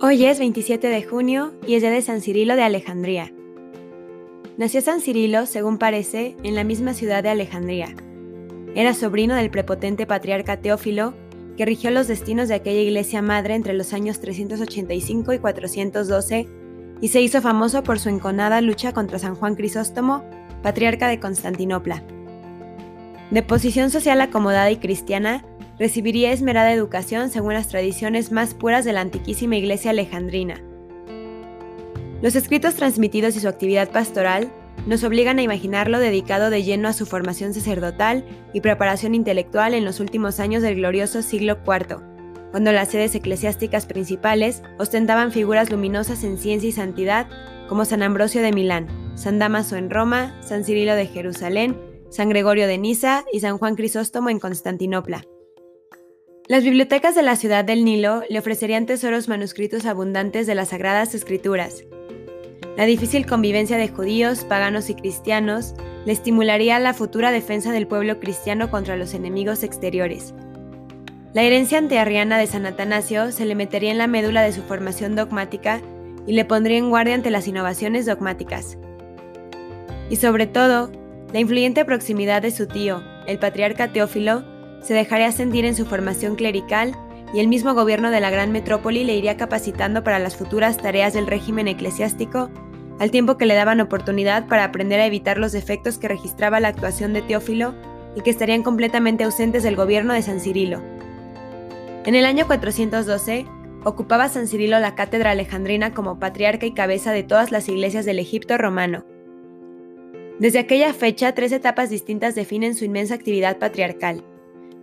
Hoy es 27 de junio y es día de San Cirilo de Alejandría. Nació San Cirilo, según parece, en la misma ciudad de Alejandría. Era sobrino del prepotente patriarca Teófilo, que rigió los destinos de aquella iglesia madre entre los años 385 y 412 y se hizo famoso por su enconada lucha contra San Juan Crisóstomo, patriarca de Constantinopla. De posición social acomodada y cristiana, recibiría esmerada educación según las tradiciones más puras de la antiquísima iglesia alejandrina. Los escritos transmitidos y su actividad pastoral nos obligan a imaginarlo dedicado de lleno a su formación sacerdotal y preparación intelectual en los últimos años del glorioso siglo IV, cuando las sedes eclesiásticas principales ostentaban figuras luminosas en ciencia y santidad como San Ambrosio de Milán, San Damaso en Roma, San Cirilo de Jerusalén, San Gregorio de Niza y San Juan Crisóstomo en Constantinopla. Las bibliotecas de la ciudad del Nilo le ofrecerían tesoros manuscritos abundantes de las Sagradas Escrituras. La difícil convivencia de judíos, paganos y cristianos le estimularía la futura defensa del pueblo cristiano contra los enemigos exteriores. La herencia antearriana de San Atanasio se le metería en la médula de su formación dogmática y le pondría en guardia ante las innovaciones dogmáticas. Y sobre todo, la influyente proximidad de su tío, el patriarca Teófilo, se dejaría sentir en su formación clerical y el mismo gobierno de la gran metrópoli le iría capacitando para las futuras tareas del régimen eclesiástico, al tiempo que le daban oportunidad para aprender a evitar los defectos que registraba la actuación de Teófilo y que estarían completamente ausentes del gobierno de San Cirilo. En el año 412, ocupaba San Cirilo la cátedra alejandrina como patriarca y cabeza de todas las iglesias del Egipto romano. Desde aquella fecha, tres etapas distintas definen su inmensa actividad patriarcal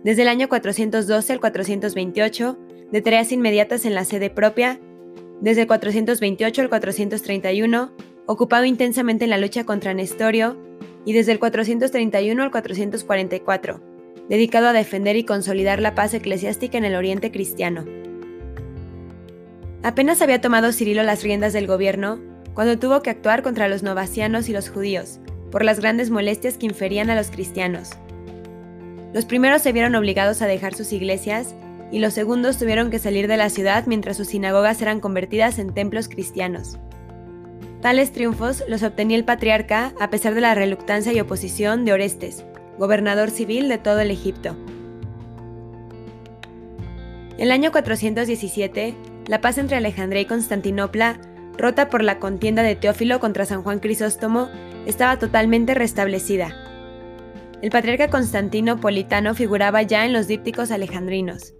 desde el año 412 al 428, de tareas inmediatas en la sede propia, desde el 428 al 431, ocupado intensamente en la lucha contra Nestorio, y desde el 431 al 444, dedicado a defender y consolidar la paz eclesiástica en el Oriente cristiano. Apenas había tomado Cirilo las riendas del gobierno cuando tuvo que actuar contra los novacianos y los judíos, por las grandes molestias que inferían a los cristianos. Los primeros se vieron obligados a dejar sus iglesias y los segundos tuvieron que salir de la ciudad mientras sus sinagogas eran convertidas en templos cristianos. Tales triunfos los obtenía el patriarca a pesar de la reluctancia y oposición de Orestes, gobernador civil de todo el Egipto. El año 417, la paz entre Alejandría y Constantinopla, rota por la contienda de Teófilo contra San Juan Crisóstomo, estaba totalmente restablecida. El patriarca Constantino Politano figuraba ya en los dípticos alejandrinos.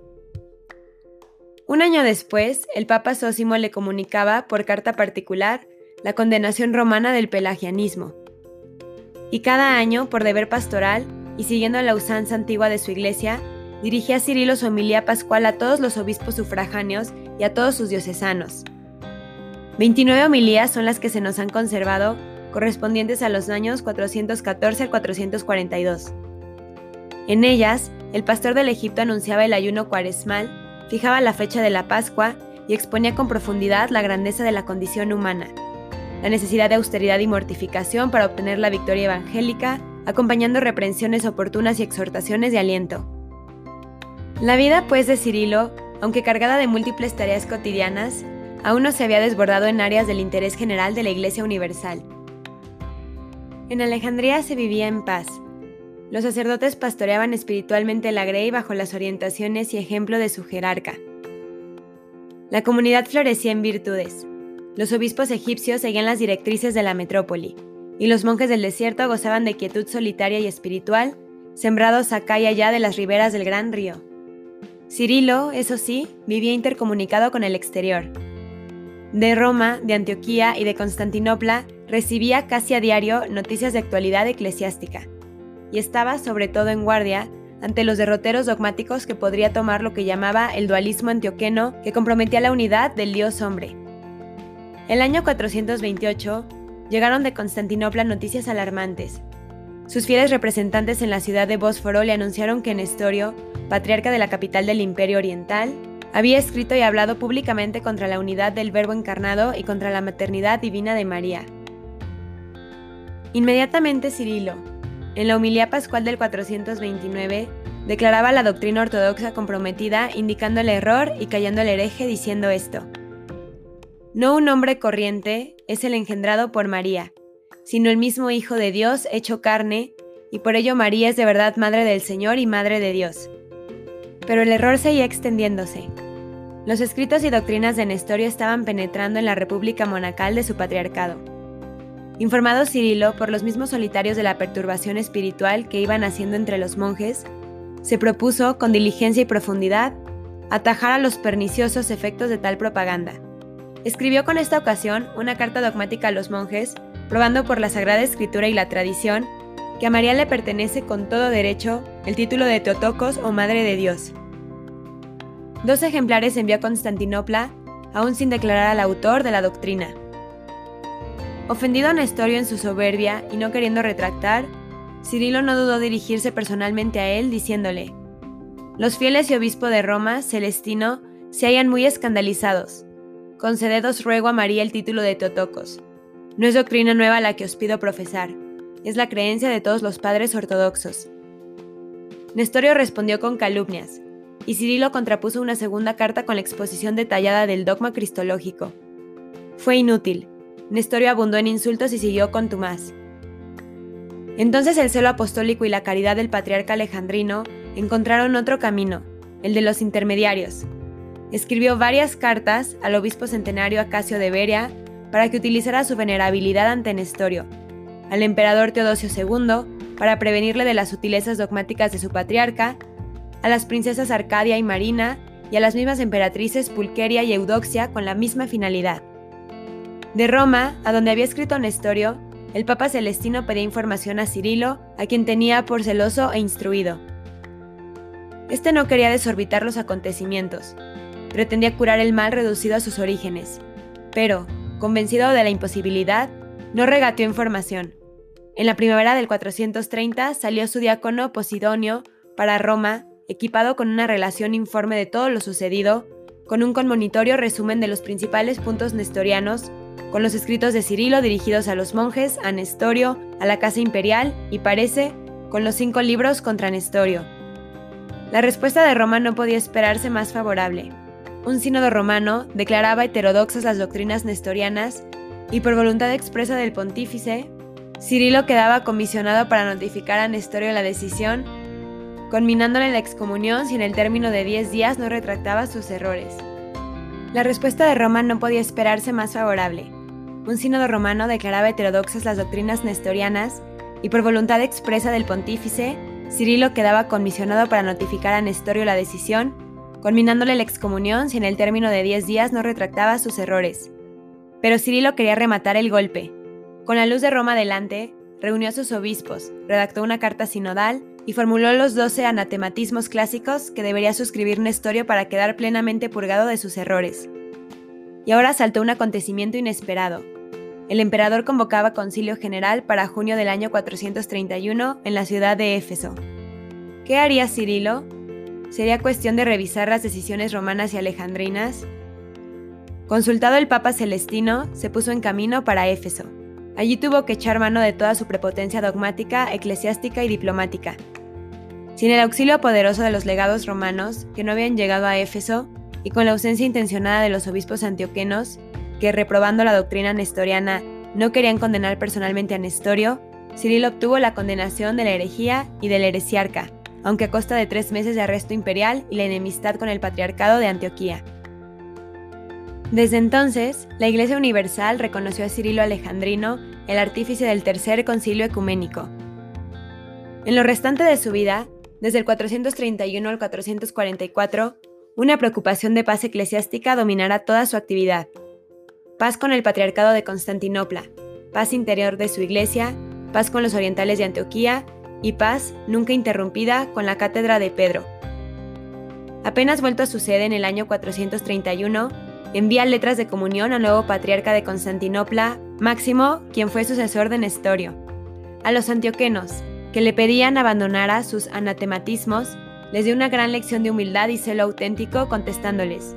Un año después, el Papa Sósimo le comunicaba, por carta particular, la condenación romana del pelagianismo. Y cada año, por deber pastoral y siguiendo la usanza antigua de su iglesia, dirigía Cirilo su homilía pascual a todos los obispos sufragáneos y a todos sus diocesanos. 29 homilías son las que se nos han conservado correspondientes a los años 414 al 442. En ellas, el pastor del Egipto anunciaba el ayuno cuaresmal, fijaba la fecha de la Pascua y exponía con profundidad la grandeza de la condición humana, la necesidad de austeridad y mortificación para obtener la victoria evangélica, acompañando reprensiones oportunas y exhortaciones de aliento. La vida, pues, de Cirilo, aunque cargada de múltiples tareas cotidianas, aún no se había desbordado en áreas del interés general de la Iglesia Universal. En Alejandría se vivía en paz. Los sacerdotes pastoreaban espiritualmente la Grey bajo las orientaciones y ejemplo de su jerarca. La comunidad florecía en virtudes. Los obispos egipcios seguían las directrices de la metrópoli, y los monjes del desierto gozaban de quietud solitaria y espiritual, sembrados acá y allá de las riberas del gran río. Cirilo, eso sí, vivía intercomunicado con el exterior. De Roma, de Antioquía y de Constantinopla recibía casi a diario noticias de actualidad eclesiástica y estaba sobre todo en guardia ante los derroteros dogmáticos que podría tomar lo que llamaba el dualismo antioqueno que comprometía la unidad del dios hombre. El año 428 llegaron de Constantinopla noticias alarmantes. Sus fieles representantes en la ciudad de Bósforo le anunciaron que Nestorio, patriarca de la capital del Imperio Oriental, había escrito y hablado públicamente contra la unidad del Verbo encarnado y contra la maternidad divina de María. Inmediatamente Cirilo, en la humilía pascual del 429, declaraba la doctrina ortodoxa comprometida, indicando el error y callando el hereje diciendo esto. No un hombre corriente es el engendrado por María, sino el mismo Hijo de Dios hecho carne, y por ello María es de verdad Madre del Señor y Madre de Dios. Pero el error seguía extendiéndose. Los escritos y doctrinas de Nestorio estaban penetrando en la república monacal de su patriarcado. Informado Cirilo por los mismos solitarios de la perturbación espiritual que iban haciendo entre los monjes, se propuso, con diligencia y profundidad, atajar a los perniciosos efectos de tal propaganda Escribió con esta ocasión una carta dogmática a los monjes, probando por la Sagrada Escritura y la tradición que a María le pertenece con todo derecho el título de Teotocos o Madre de Dios. Dos ejemplares envió a Constantinopla, aún sin declarar al autor de la doctrina. Ofendido a Nestorio en su soberbia y no queriendo retractar, Cirilo no dudó dirigirse personalmente a él diciéndole, Los fieles y obispo de Roma, Celestino, se hallan muy escandalizados Conceded ruego a María el título de Teotocos. No es doctrina nueva la que os pido profesar, es la creencia de todos los padres ortodoxos. Nestorio respondió con calumnias, y Cirilo contrapuso una segunda carta con la exposición detallada del dogma cristológico. Fue inútil. Nestorio abundó en insultos y siguió con Tomás. Entonces el celo apostólico y la caridad del patriarca alejandrino encontraron otro camino, el de los intermediarios, escribió varias cartas al obispo centenario Acasio de Beria para que utilizara su venerabilidad ante Nestorio, al emperador Teodosio II para prevenirle de las sutilezas dogmáticas de su patriarca, a las princesas Arcadia y Marina y a las mismas emperatrices Pulqueria y Eudoxia con la misma finalidad. De Roma, a donde había escrito Nestorio, el Papa Celestino pedía información a Cirilo, a quien tenía por celoso e instruido. Este no quería desorbitar los acontecimientos, pretendía curar el mal reducido a sus orígenes, pero, convencido de la imposibilidad, no regateó información. En la primavera del 430 salió su diácono Posidonio para Roma, equipado con una relación informe de todo lo sucedido, con un conmonitorio resumen de los principales puntos nestorianos, con los escritos de Cirilo dirigidos a los monjes, a Nestorio, a la Casa Imperial y parece, con los cinco libros contra Nestorio. La respuesta de Roma no podía esperarse más favorable un sínodo romano declaraba heterodoxas las doctrinas nestorianas y por voluntad expresa del pontífice, Cirilo quedaba comisionado para notificar a Nestorio la decisión, conminándole la excomunión si en el término de 10 días no retractaba sus errores. La respuesta de Roma no podía esperarse más favorable. Un sínodo romano declaraba heterodoxas las doctrinas nestorianas y por voluntad expresa del pontífice, Cirilo quedaba comisionado para notificar a Nestorio la decisión culminándole la excomunión si en el término de 10 días no retractaba sus errores. Pero Cirilo quería rematar el golpe. Con la luz de Roma delante, reunió a sus obispos, redactó una carta sinodal y formuló los 12 anatematismos clásicos que debería suscribir Nestorio para quedar plenamente purgado de sus errores. Y ahora saltó un acontecimiento inesperado. El emperador convocaba concilio general para junio del año 431 en la ciudad de Éfeso. ¿Qué haría Cirilo? sería cuestión de revisar las decisiones romanas y alejandrinas. Consultado el Papa Celestino, se puso en camino para Éfeso. Allí tuvo que echar mano de toda su prepotencia dogmática, eclesiástica y diplomática. Sin el auxilio poderoso de los legados romanos, que no habían llegado a Éfeso, y con la ausencia intencionada de los obispos antioquenos, que reprobando la doctrina nestoriana no querían condenar personalmente a Nestorio, Cirilo obtuvo la condenación de la herejía y del heresiarca, aunque a costa de tres meses de arresto imperial y la enemistad con el patriarcado de Antioquía. Desde entonces, la Iglesia Universal reconoció a Cirilo Alejandrino el artífice del Tercer Concilio Ecuménico. En lo restante de su vida, desde el 431 al 444, una preocupación de paz eclesiástica dominará toda su actividad. Paz con el Patriarcado de Constantinopla, paz interior de su iglesia, paz con los orientales de Antioquía y paz nunca interrumpida con la cátedra de Pedro. Apenas vuelto a su sede en el año 431, envía letras de comunión al nuevo patriarca de Constantinopla, Máximo, quien fue sucesor de Nestorio. A los antioquenos, que le pedían abandonara sus anatematismos, les dio una gran lección de humildad y celo auténtico contestándoles,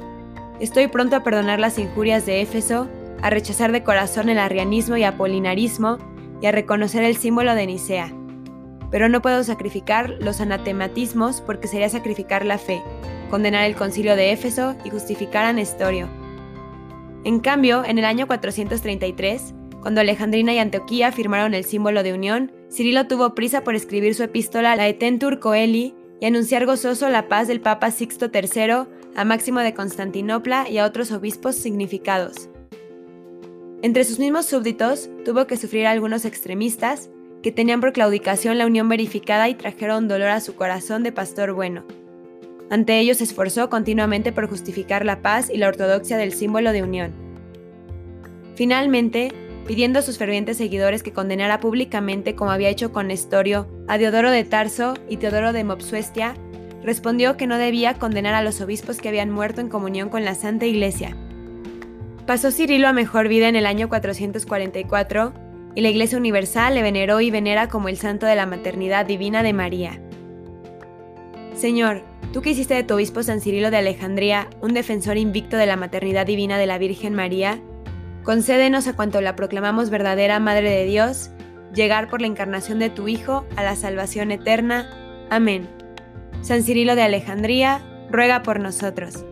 Estoy pronto a perdonar las injurias de Éfeso, a rechazar de corazón el arrianismo y apolinarismo y a reconocer el símbolo de Nicea pero no puedo sacrificar los anatematismos porque sería sacrificar la fe, condenar el concilio de Éfeso y justificar a Nestorio. En cambio, en el año 433, cuando Alejandrina y Antioquía firmaron el símbolo de unión, Cirilo tuvo prisa por escribir su epístola Laetentur Coeli y anunciar gozoso la paz del Papa Sixto III a Máximo de Constantinopla y a otros obispos significados. Entre sus mismos súbditos tuvo que sufrir algunos extremistas que tenían por claudicación la unión verificada y trajeron dolor a su corazón de pastor bueno. Ante ellos se esforzó continuamente por justificar la paz y la ortodoxia del símbolo de unión. Finalmente, pidiendo a sus fervientes seguidores que condenara públicamente, como había hecho con Nestorio, a Diodoro de Tarso y Teodoro de Mopsuestia, respondió que no debía condenar a los obispos que habían muerto en comunión con la Santa Iglesia. Pasó Cirilo a mejor vida en el año 444 y la Iglesia Universal le veneró y venera como el santo de la maternidad divina de María. Señor, tú que hiciste de tu obispo San Cirilo de Alejandría un defensor invicto de la maternidad divina de la Virgen María, concédenos a cuanto la proclamamos verdadera Madre de Dios, llegar por la encarnación de tu Hijo a la salvación eterna. Amén. San Cirilo de Alejandría, ruega por nosotros.